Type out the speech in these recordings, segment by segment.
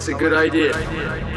that's a good idea.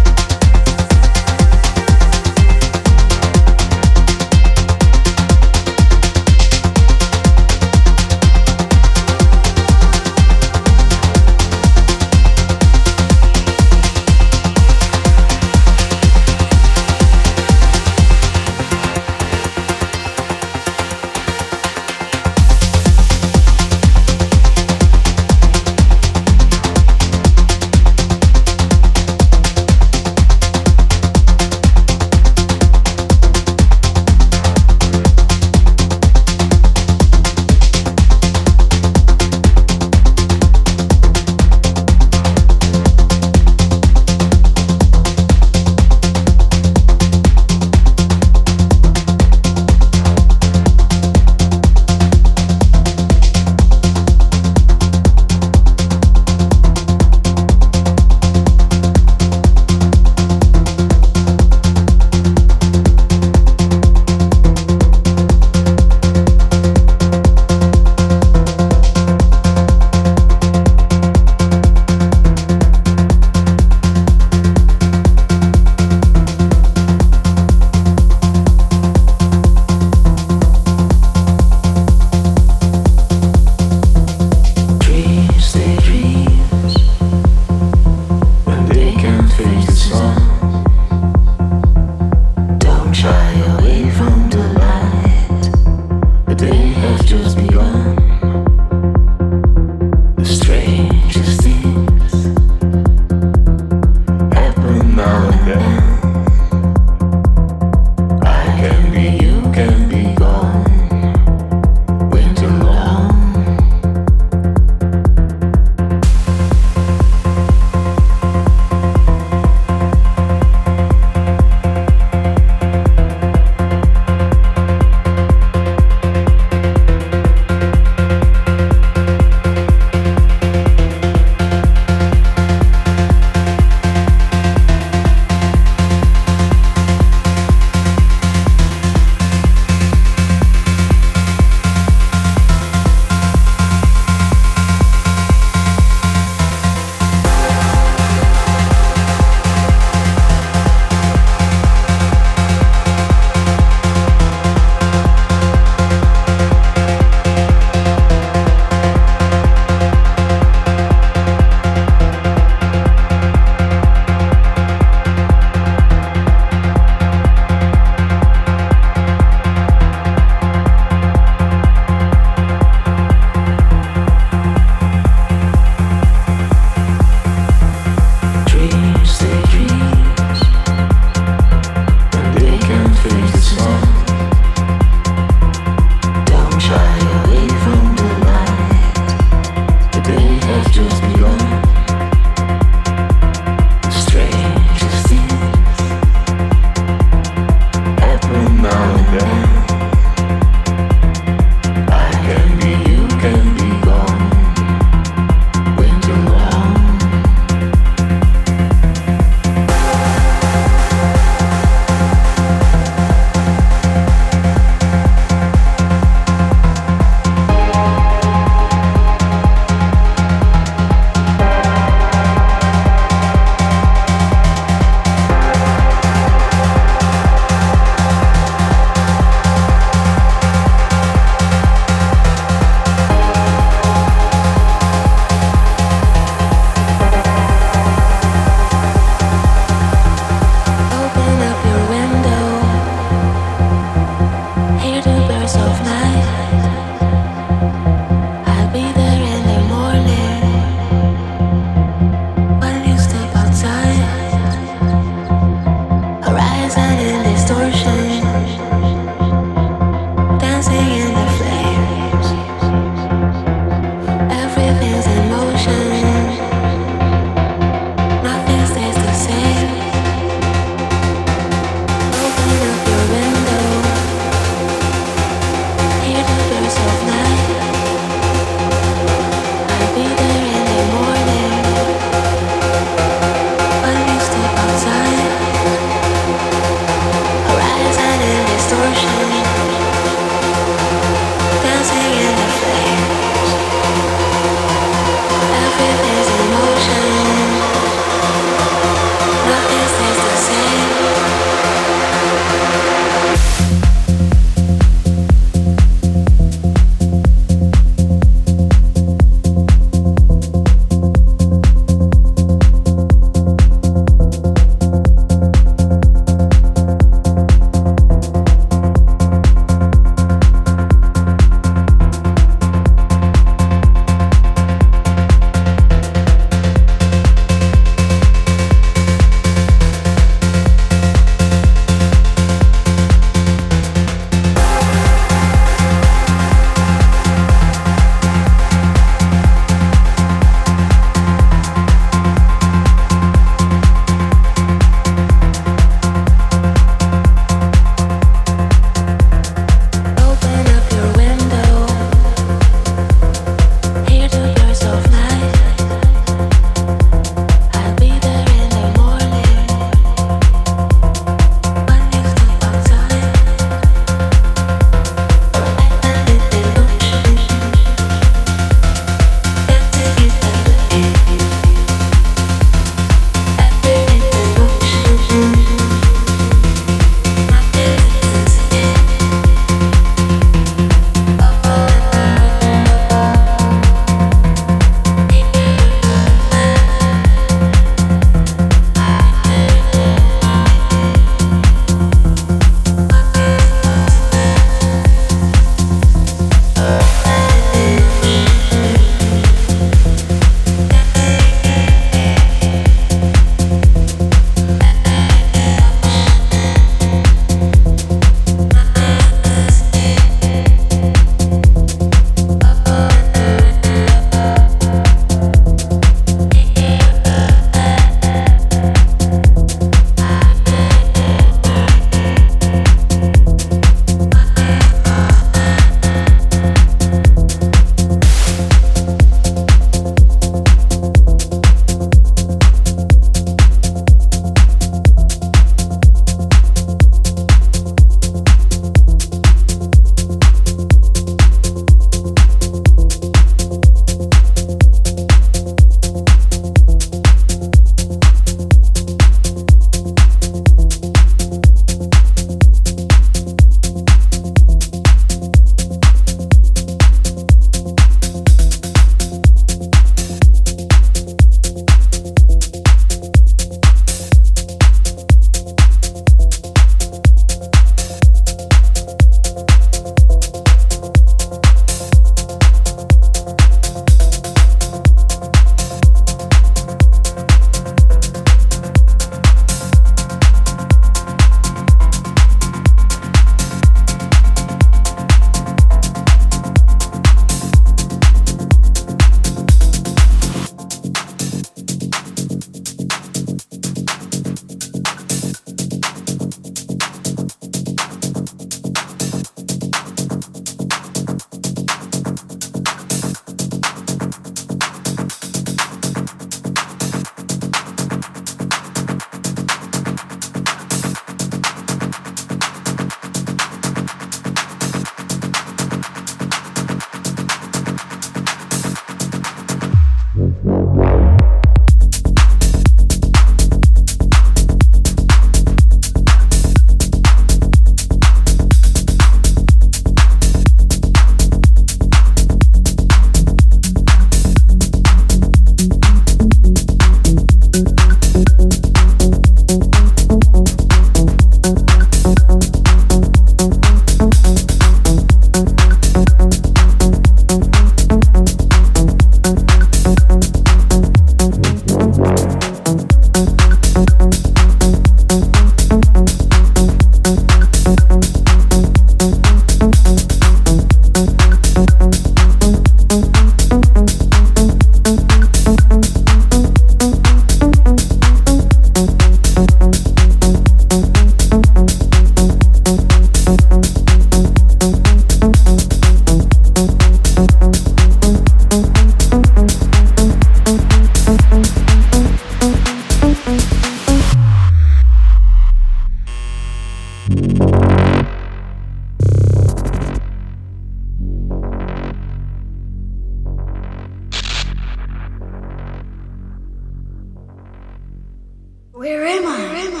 Where am I? Where am I?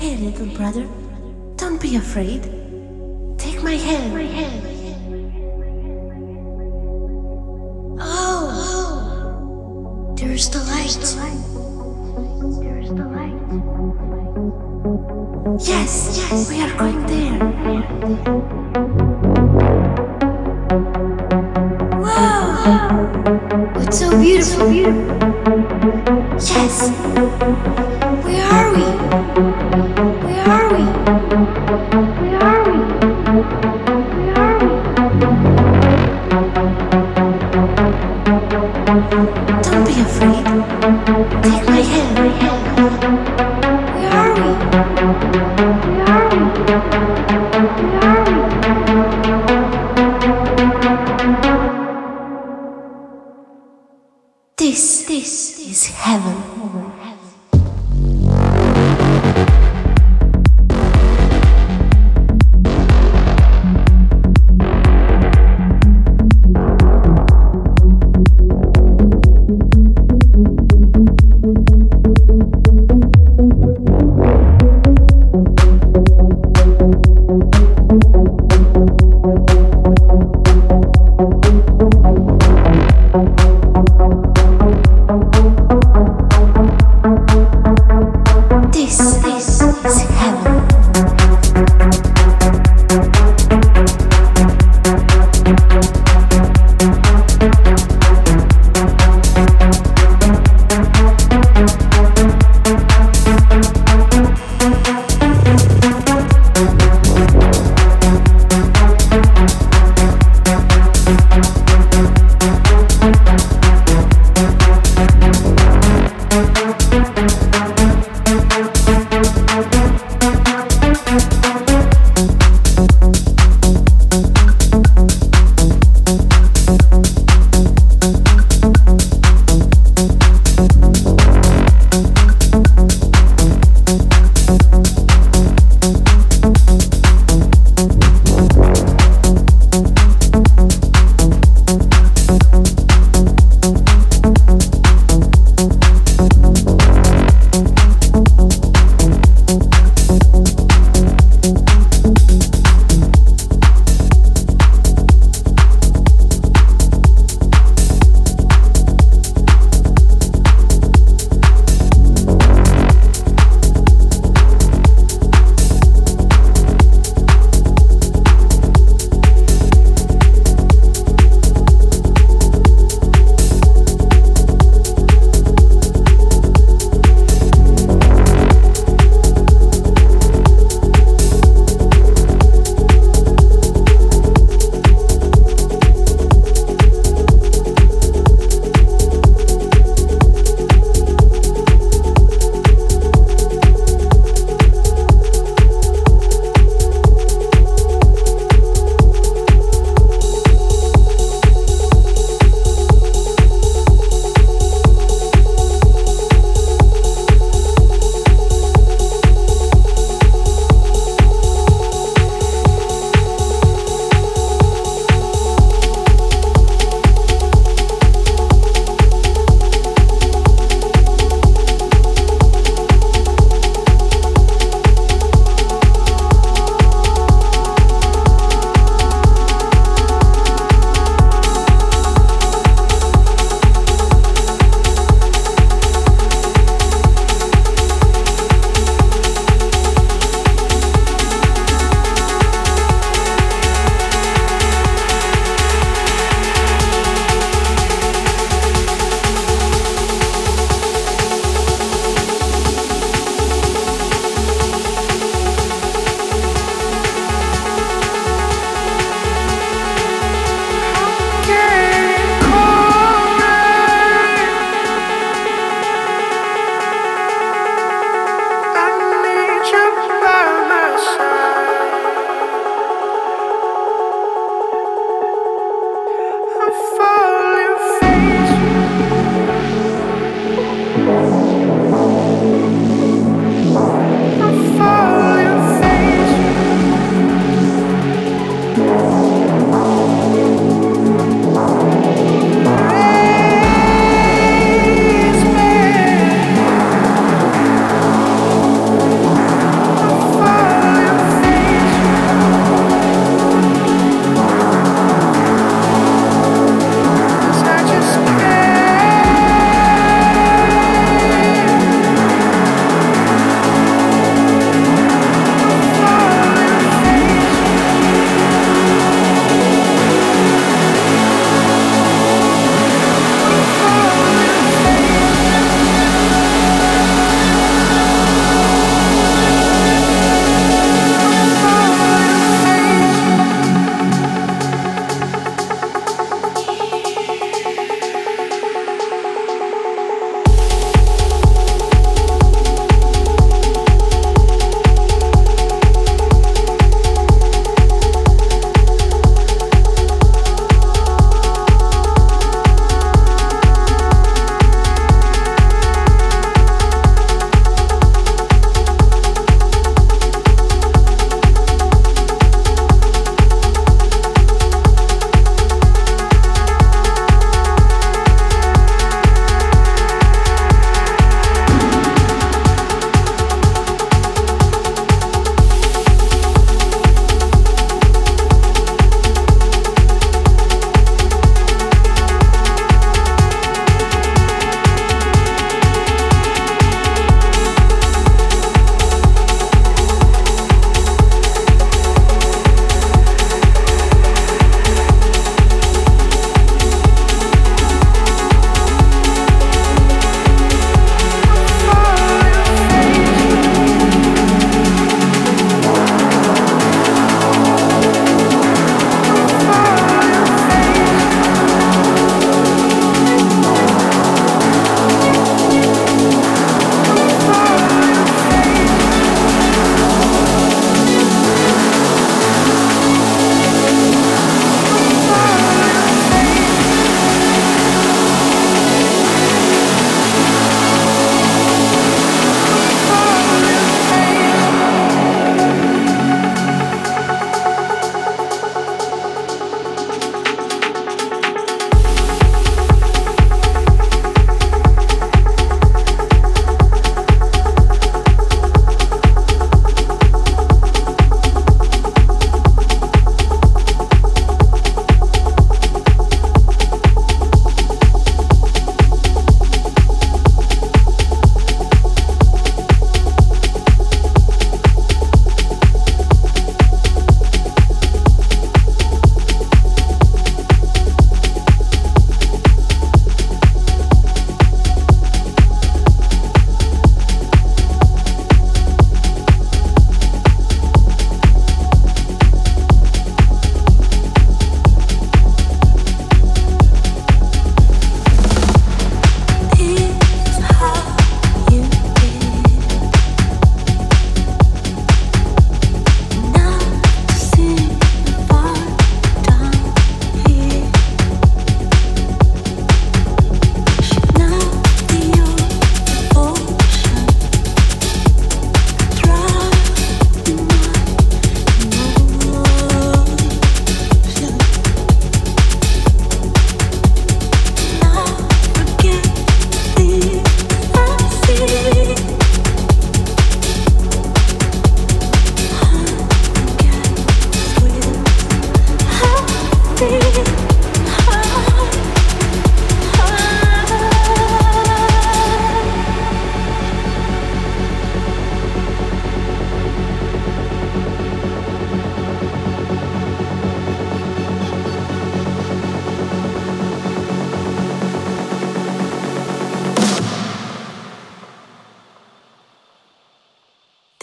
Hey, little brother, don't be afraid. Take my hand. My hand. Oh, oh. There's the light. There's the light. Yes, yes, we are going there. Wow, it's so beautiful. Yes.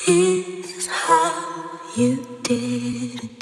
is how you did it.